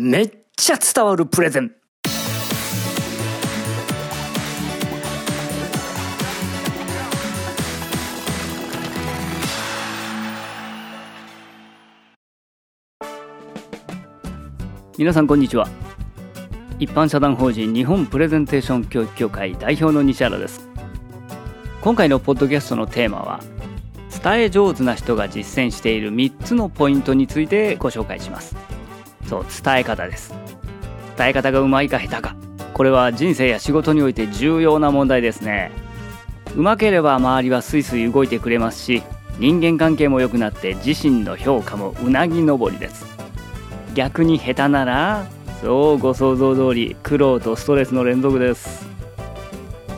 めっちゃ伝わるプレゼン。皆さんこんにちは。一般社団法人日本プレゼンテーション教育協会代表の西原です。今回のポッドキャストのテーマは伝え上手な人が実践している3つのポイントについてご紹介します。そう伝え方です。伝え方がうまいか下手か。これは人生や仕事において重要な問題ですね。うまければ周りはスイスイ動いてくれますし人間関係も良くなって自身の評価もうなぎ登りです。逆に下手ならそうご想像通り苦労とストレスの連続です。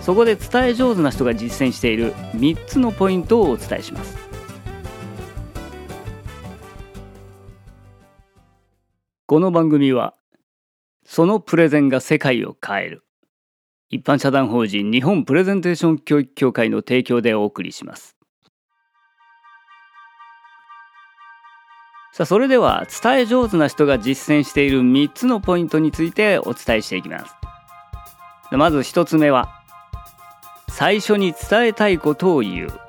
そこで伝え上手な人が実践している3つのポイントをお伝えします。この番組はそのプレゼンが世界を変える一般社団法人日本プレゼンテーション教育協会の提供でお送りします。さあそれでは伝え上手な人が実践している3つのポイントについてお伝えしていきます。まず1つ目は最初に伝えたいことを言う。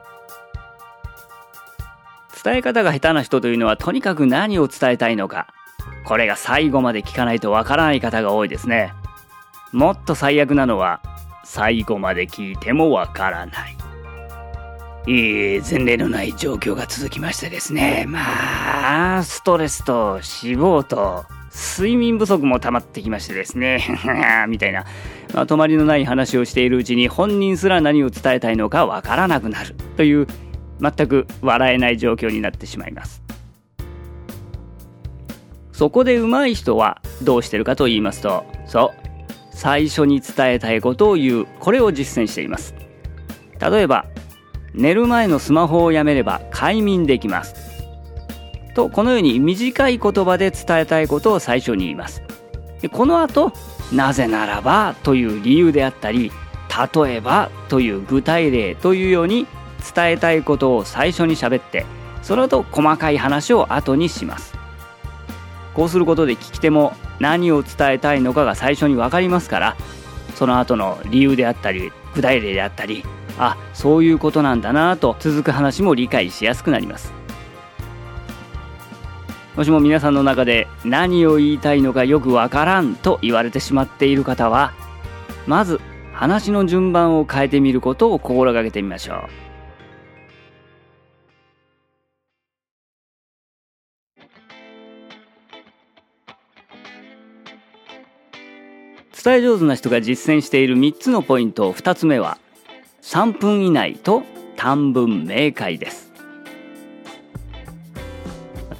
伝え方が下手な人というのはとにかく何を伝えたいのか。これが最後まで聞かないとわからない方が多いですね。もっと最悪なのは最後まで聞いてもわからない。いい前例のない状況が続きましてですね。まあストレスと脂肪と睡眠不足も溜まってきましてですね。みたいな。まとまりのない話をしているうちに本人すら何を伝えたいのかわからなくなるという全く笑えない状況になってしまいます。そこで上手い人はどうしてるかと言いますとそう最初に伝えたいことを言うこれを実践しています。例えば寝る前のスマホをやめれば快眠できます。とこのように短い言葉で伝えたいことを最初に言います。でこの後なぜならばという理由であったり例えばという具体例というように伝えたいことを最初に喋ってその後細かい話を後にします。こうすることで聞き手も何を伝えたいのかが最初に分かりますからその後の理由であったり具体例であったりあそういうことなんだなと続く話も理解しやすくなります。もしも皆さんの中で何を言いたいのかよくわからんと言われてしまっている方はまず話の順番を変えてみることを心がけてみましょう。伝え上手な人が実践している3つのポイント。2つ目は3分以内と短文明快です。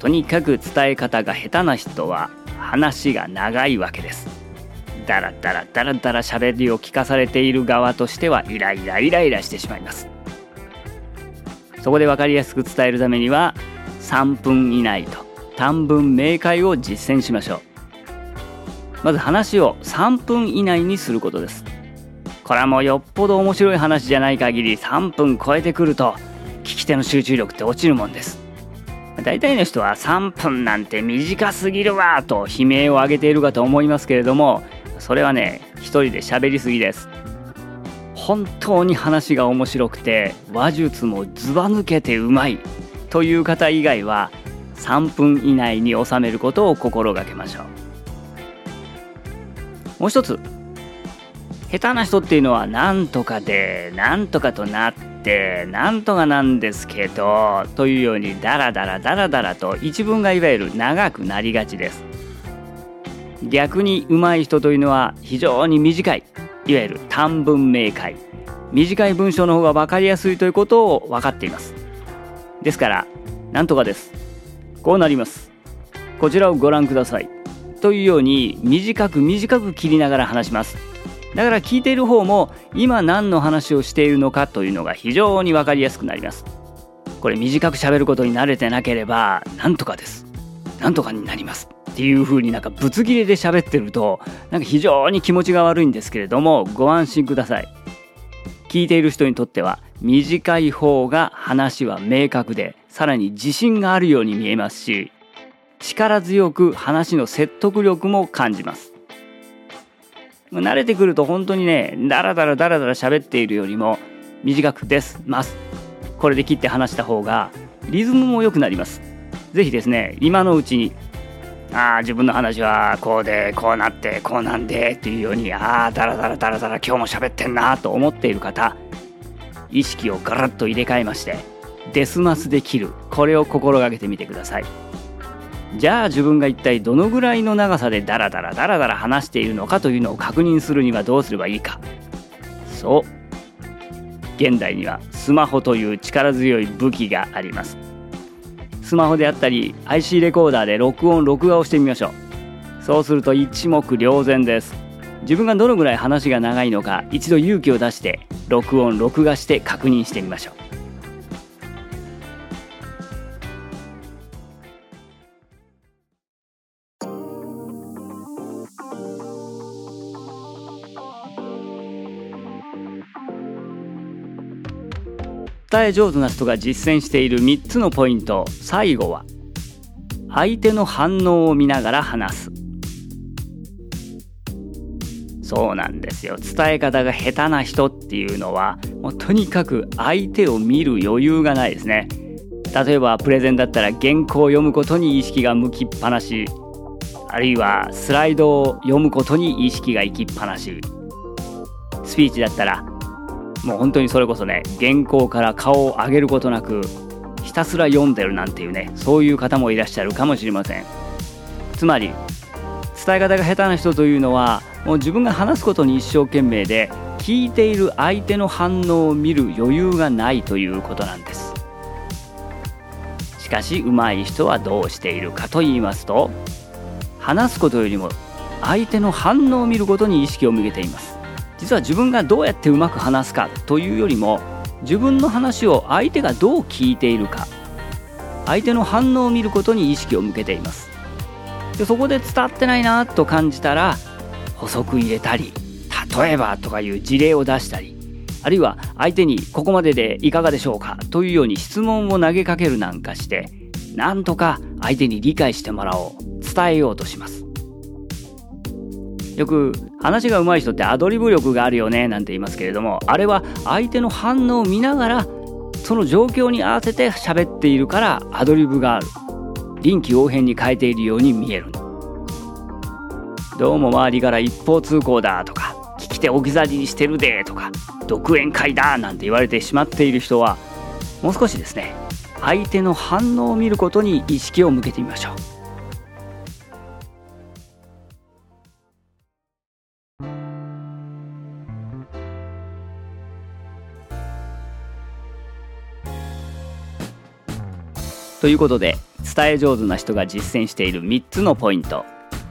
とにかく伝え方が下手な人は話が長いわけです。だらだらだらだら喋りを聞かされている側としてはイライライライラしてしまいます。そこで分かりやすく伝えるためには3分以内と短文明快を実践しましょう。まず話を3分以内にすることです。これはもうよっぽど面白い話じゃない限り3分超えてくると聞き手の集中力って落ちるもんです。大体の人は3分なんて短すぎるわと悲鳴を上げているかと思いますけれどもそれはね一人で喋りすぎです。本当に話が面白くて話術もずば抜けてうまいという方以外は3分以内に収めることを心がけましょう。もう一つ。下手な人っていうのはなんとかでなんとかとなってなんとかなんですけどというようにダラダラダラダラと一文がいわゆる長くなりがちです。逆に上手い人というのは非常に短い。いわゆる短文明快。短い文章の方が分かりやすいということを分かっています。ですからなんとかです。こうなります。こちらをご覧ください。というように短く短く切りながら話します。だから聞いている方も今何の話をしているのかというのが非常に分かりやすくなります。これ短く喋ることに慣れてなければなんとかです。なんとかになります。っていう風になんかぶつ切れで喋ってるとなんか非常に気持ちが悪いんですけれどもご安心ください。聞いている人にとっては短い方が話は明確でさらに自信があるように見えますし力強く話の説得力も感じます。慣れてくると本当にねダラダラダラダラ喋っているよりも短くですます。これで切って話した方がリズムも良くなります。是非ですね今のうちにああ自分の話はこうでこうなってこうなんでっていうようにああダラダラダラダラ今日も喋ってんなと思っている方意識をガラッと入れ替えましてデスマスで切る。これを心がけてみてください。じゃあ自分が一体どのぐらいの長さでダラダラダラダラ話しているのかというのを確認するにはどうすればいいか。そう。現代にはスマホという力強い武器があります。スマホであったり IC レコーダーで録音録画をしてみましょう。そうすると一目瞭然です。自分がどのぐらい話が長いのか一度勇気を出して録音録画して確認してみましょう。伝え上手な人が実践している3つのポイント。最後は相手の反応を見ながら話す。そうなんですよ。伝え方が下手な人っていうのはもうとにかく相手を見る余裕がないですね。例えばプレゼンだったら原稿を読むことに意識が向きっぱなし。あるいはスライドを読むことに意識が行きっぱなし。スピーチだったらもう本当にそれこそね原稿から顔を上げることなくひたすら読んでるなんていうねそういう方もいらっしゃるかもしれません。つまり伝え方が下手な人というのはもう自分が話すことに一生懸命で聞いている相手の反応を見る余裕がないということなんです。しかし上手い人はどうしているかと言いますと話すことよりも相手の反応を見ることに意識を向けています。実は自分がどうやってうまく話すかというよりも自分の話を相手がどう聞いているか相手の反応を見ることに意識を向けています。でそこで伝わってないなと感じたら補足入れたり例えばとかいう事例を出したりあるいは相手にここまででいかがでしょうかというように質問を投げかけるなんかしてなんとか相手に理解してもらおう伝えようとします。よく話が上手い人ってアドリブ力があるよねなんて言いますけれどもあれは相手の反応を見ながらその状況に合わせて喋っているからアドリブがある臨機応変に変えているように見えるどうも周りから一方通行だとか聞き手置き去りにしてるでとか独演会だなんて言われてしまっている人はもう少しですね相手の反応を見ることに意識を向けてみましょう。ということで伝え上手な人が実践している3つのポイント。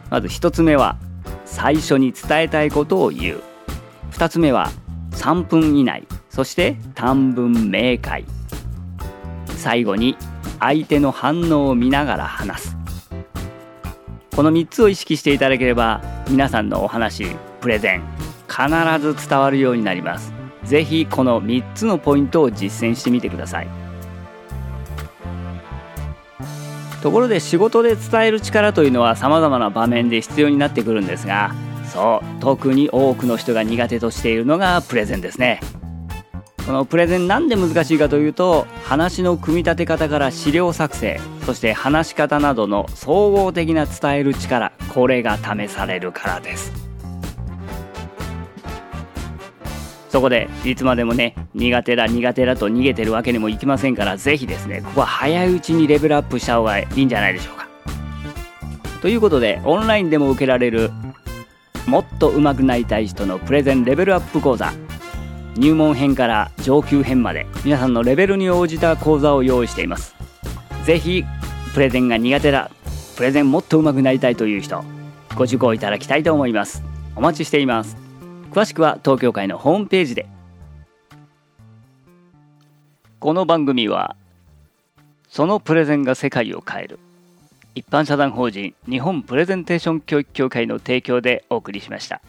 まず1つ目は最初に伝えたいことを言う。2つ目は3分以内。そして短文明快。最後に相手の反応を見ながら話す。この3つを意識していただければ皆さんのお話プレゼン必ず伝わるようになります。是非この3つのポイントを実践してみてください。ところで仕事で伝える力というのはさまざまな場面で必要になってくるんですがそう特に多くの人が苦手としているのがプレゼンですね。このプレゼンなんで難しいかというと話の組み立て方から資料作成そして話し方などの総合的な伝える力これが試されるからです。そこでいつまでもね苦手だ苦手だと逃げてるわけにもいきませんから是非ですねここは早いうちにレベルアップした方がいいんじゃないでしょうか。ということでオンラインでも受けられるもっと上手くなりたい人のプレゼンレベルアップ講座。入門編から上級編まで皆さんのレベルに応じた講座を用意しています。是非プレゼンが苦手だプレゼンもっと上手くなりたいという人ご受講いただきたいと思います。お待ちしています。詳しくは東京会のホームページでこの番組はそのプレゼンが世界を変える一般社団法人日本プレゼンテーション教育協会の提供でお送りしました。